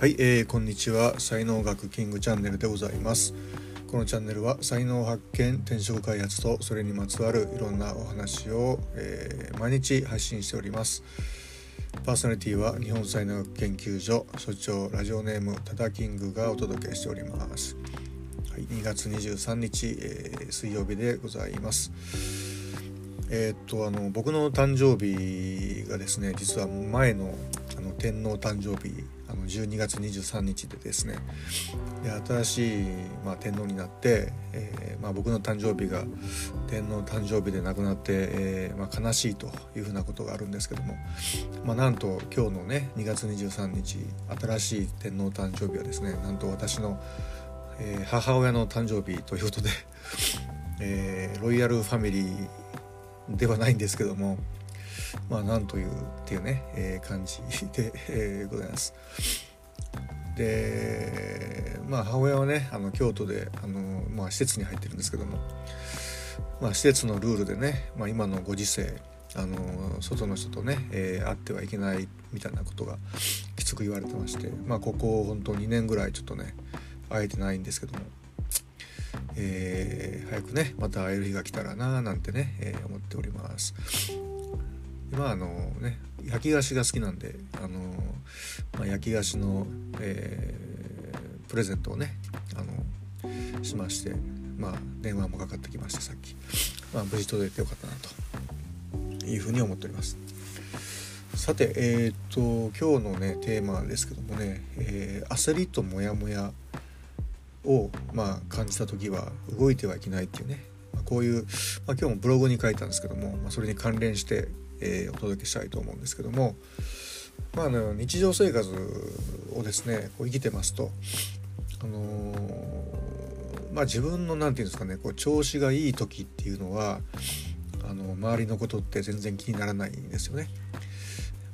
はい、えー、こんにちは。才能学キングチャンネルでございます。このチャンネルは才能発見転職開発とそれにまつわるいろんなお話を、えー、毎日配信しております。パーソナリティは日本才能学研究所所長ラジオネームタダキングがお届けしております。はい、2月23日、えー、水曜日でございます。えー、っとあの僕の誕生日がですね実は前のあの天皇誕生日あの12月23日でですねで新しい、まあ、天皇になって、えーまあ、僕の誕生日が天皇誕生日で亡くなって、えーまあ、悲しいというふうなことがあるんですけども、ま、なんと今日のね2月23日新しい天皇誕生日はですねなんと私の、え、母親の誕生日ということで、え、ロイヤルファミリーではないんですけどもまあなんというっていうね、えー、感じで、えー、ございます。でまあ母親はねあの京都であの、まあ、施設に入ってるんですけども、まあ、施設のルールでね、まあ、今のご時世あの外の人とね、えー、会ってはいけないみたいなことがきつく言われてまして、まあ、ここ本当2年ぐらいちょっとね会えてないんですけどもえー、早くねまた会える日が来たらななんてね、えー、思っておりますまあのね焼き菓子が好きなんであの、まあ、焼き菓子の、えー、プレゼントをねあのしましてまあ電話もかかってきましてさっき、まあ、無事届いてよかったなというふうに思っております。さてえっ、と今日のねテーマですけどもね、えー、焦りとモヤモヤを、まあ、感じた時は動いてはいけないっていうね、まあ、こういう、まあ、今日もブログに書いたんですけども、まあ、それに関連して、えー、お届けしたいと思うんですけども、まあ、あの日常生活をですねこう生きてますと、あのー、まあ、自分の何て言うんですかねこう調子がいい時っていうのはあの周りのことって全然気にならないんですよね。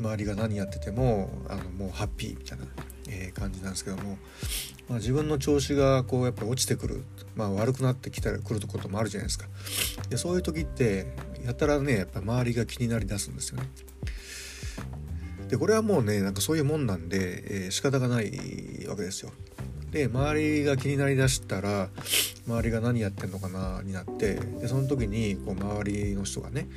周りが何やっててもあのもうハッピーみたいな、えー、感じなんですけどもまあ、自分の調子がこうやっぱ落ちてくる、まあ、悪くなってきたら来ることもあるじゃないですか。でそういう時ってやたらねやっぱ周りが気になりだすんですよね。でこれはもうねなんかそういうもんなんで、えー、仕方がないわけですよ。で周りが気になりだしたら周りが何やってんのかなになってでその時にこう周りの人がね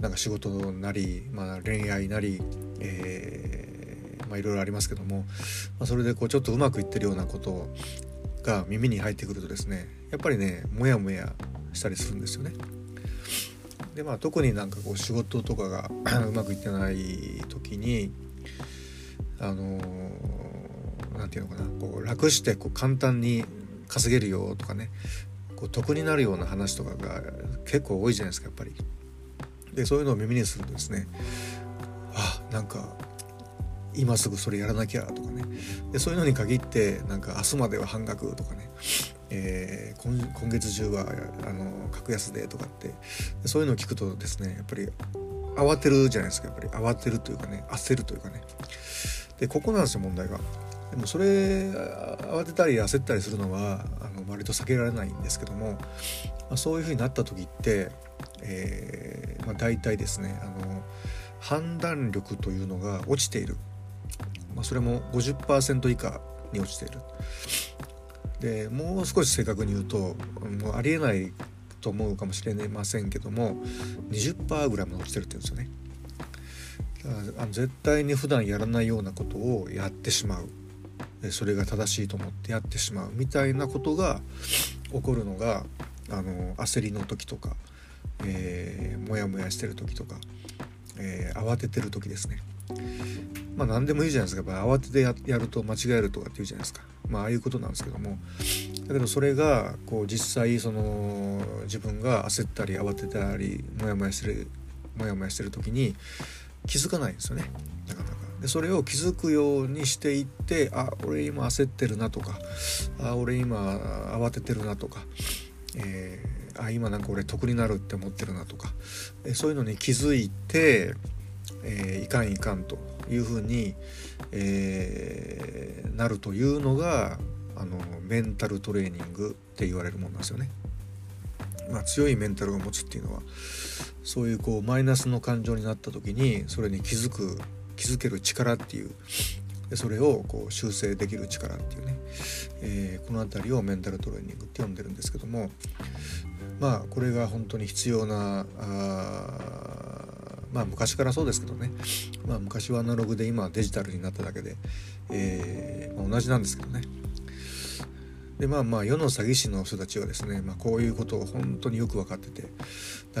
なんか仕事なり、まあ、恋愛なり、えーまあ、いろいろありますけども、まあ、それでこうちょっとうまくいってるようなことが耳に入ってくるとですねやっぱりねモヤモヤしたりするんですよね。でまあ特になんかこう仕事とかが うまくいってない時にあの何て言うのかなこう楽してこう簡単に稼げるよとかねこう得になるような話とかが結構多いじゃないですかやっぱり。でそういうのを耳にするとですねあなんか今すぐそれやらなきゃとかね。でそういうのに限ってなんか明日までは半額とかね、えー、今今月中はあの格安でとかって。そういうのを聞くとですねやっぱり慌てるじゃないですか。やっぱり慌てるというかね焦るというかね。でここなんですよ問題が。でもそれ慌てたり焦ったりするのはあの割と避けられないんですけども、まあ、そういうふうになった時って、えーまあ、大体ですねあの判断力というのが落ちている、それも50%以下に落ちている。でもう少し正確に言うともうありえないと思うかもしれませんけども20%ぐらいも落ちてるって言うんですよね。だからあの絶対に普段やらないようなことをやってしまう。それが正しいと思ってやってしまう。みたいなことが起こるのがあの焦りの時とか、えー、モヤモヤしてる時とか、えー、慌ててる時ですね。まあ何でもいいじゃないですか。やっぱ慌ててやると間違えるとかって言うじゃないですか。まあああいうことなんですけども。だけどそれがこう実際その自分が焦ったり慌てたりモヤモヤしてるモヤモヤしてる時に気づかないんですよね。なかなか。でそれを気づくようにしていってあ俺今焦ってるなとかあ俺今慌ててるなとか、えー、あ今なんか俺得になるって思ってるなとか、えそういうのに気づいてえー、いかんいかんというふうに、えー、なるというのがあのメンタルトレーニングって言われるものなんですよね。まあ、強いメンタルを持つっていうのはそういうこうマイナスの感情になった時にそれに気づく気づける力っていうそれをこう修正できる力っていうね、えー、この辺りをメンタルトレーニングって呼んでるんですけどもまあこれが本当に必要なあまあ昔からそうですけどね、まあ、昔はアナログで今はデジタルになっただけで、えーまあ、同じなんですけどね。でまあまあ世の詐欺師の人たちはですね、まあ、こういうことを本当によく分かってて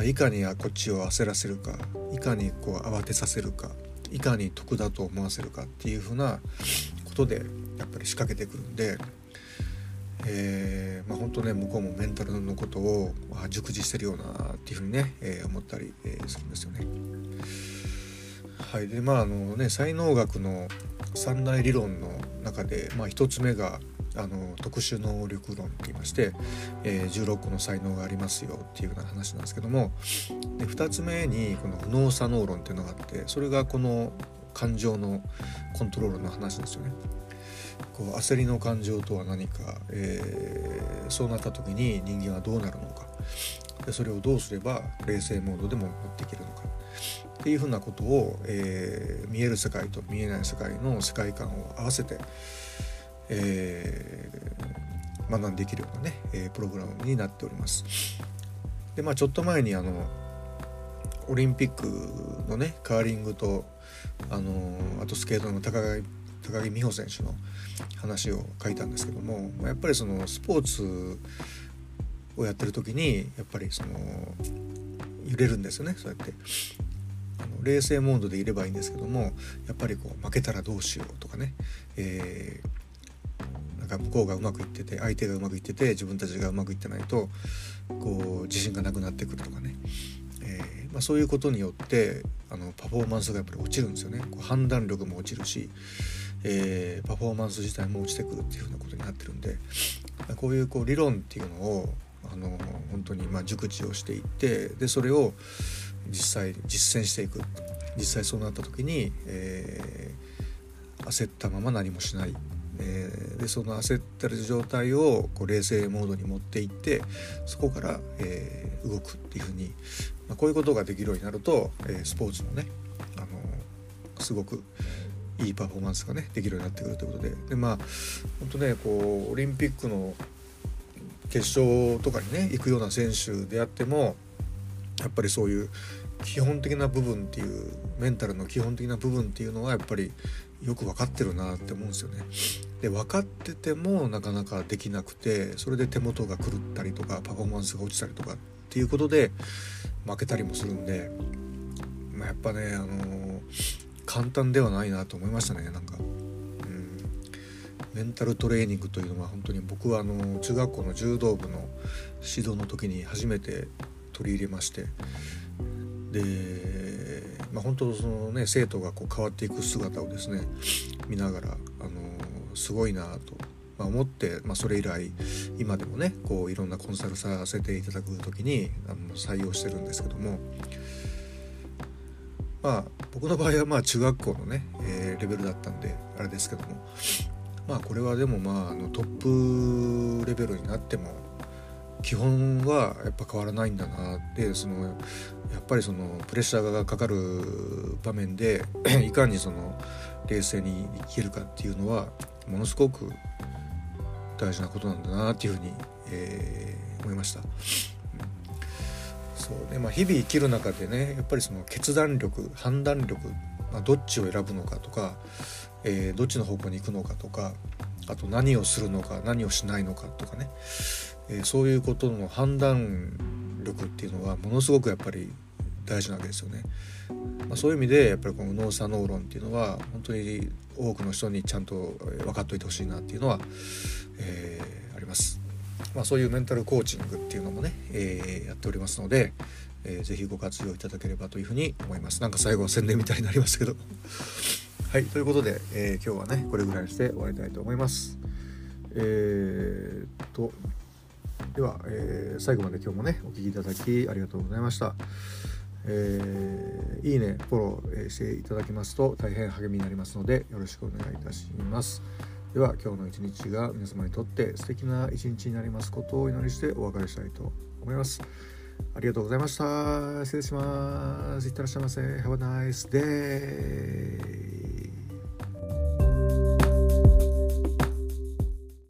いかにこっちを焦らせるかいかにこう慌てさせるかいかに得だと思わせるかっていうふうなことでやっぱり仕掛けてくるんで、えーまあ、本当ね向こうもメンタルのことをあ熟知してるようなっていうふうにね、えー、思ったり、えー、するんですよね。はいでまああのね才能学の三大理論の中で、まあ、1つ目があの特殊能力論って言いまして、えー、16個の才能がありますよっていうような話なんですけどもで2つ目にこの右脳左脳論っていうのがあってそれがこの感情のコントロールの話ですよね。こう焦りの感情とは何か、えー、そうなった時に人間はどうなるのか。でそれをどうすれば冷静モードでも持っていけるのか。っていうふうなことを、えー、見える世界と見えない世界の世界観を合わせて、えー、学んでいけるようなね、えプログラムになっております。でまあちょっと前にあのオリンピックのねカーリングとあのあとスケートの高木高木美帆選手の話を書いたんですけどもやっぱりそのスポーツをやってる時にやっぱりその揺れるんですよねそうやって。あの冷静モードでいればいいんですけどもやっぱりこう負けたらどうしようとかね、えなんか向こうがうまくいってて相手がうまくいってて自分たちがうまくいってないとこう自信がなくなってくるとかね、えー、まあ、そういうことによってあのパフォーマンスがやっぱり落ちるんですよね。こう判断力も落ちるし、えー、パフォーマンス自体も落ちてくるっていうふうなことになってるんでこういうこう理論っていうのをあの本当にま熟知をしていってでそれを実際実践していく。実際そうなった時に、えー、焦ったまま何もしない。え、でその焦ってる状態をこう冷静モードに持っていってそこから、えー、動くっていうふうに、まあ、こういうことができるようになると、え、スポーツのね、あのすごくいいパフォーマンスがねできるようになってくるということででまあ本当ねこうオリンピックの決勝とかにね行くような選手であってもやっぱりそういう基本的な部分っていうメンタルの基本的な部分っていうのはやっぱりよく分かってるなって思うんですよね。で分かっててもなかなかできなくてそれで手元が狂ったりとかパフォーマンスが落ちたりとかっていうことで負けたりもするんで、まあ、やっぱね、あのー、簡単ではないなと思いましたねなんか。うんメンタルトレーニングというのは本当に僕はあの中学校の柔道部の指導の時に初めて取り入れましてでまあ、本当そのね生徒がこう変わっていく姿をですね見ながら、あのすごいなと、まあ、思って、まあ、それ以来今でもねこういろんなコンサルさせていただく時にあの採用してるんですけども。まあ僕の場合はまあ中学校のね、えー、レベルだったんであれですけどもまあこれはでもまああのトップレベルになっても基本はやっぱ変わらないんだなってそのやっぱりそのプレッシャーがかかる場面で いかにその冷静に生きるかっていうのはものすごく大事なことなんだなっていうふうに、えー、思いました。そうねまあ、日々生きる中でねやっぱりその決断力判断力、まあ、どっちを選ぶのかとか、えー、どっちの方向に行くのかとかあと何をするのか何をしないのかとかね、えー、そういうことの判断力っていうのはものすごくやっぱり大事なわけですよね。まあ、そういう意味でやっぱりこの脳左脳論っていうのは本当に多くの人にちゃんと分かっておいてほしいなっていうのは、えー、あります。まあ、そういうメンタルコーチングっていうのもね、えー、やっておりますので、えー、ぜひご活用いただければというふうに思います。なんか最後は宣伝みたいになりましたけど。はいということで、えー、今日はねこれぐらいにして終わりたいと思います。えー、っとでは、えー、最後まで今日もねお聴きいただきありがとうございました。えー、いいねフォローしていただきますと大変励みになりますのでよろしくお願いいたします。では今日の一日が皆様にとって素敵な一日になりますことをお祈りしてお別れしたいと思います。ありがとうございました。失礼します。いってらっしゃいませ。Have a nice day.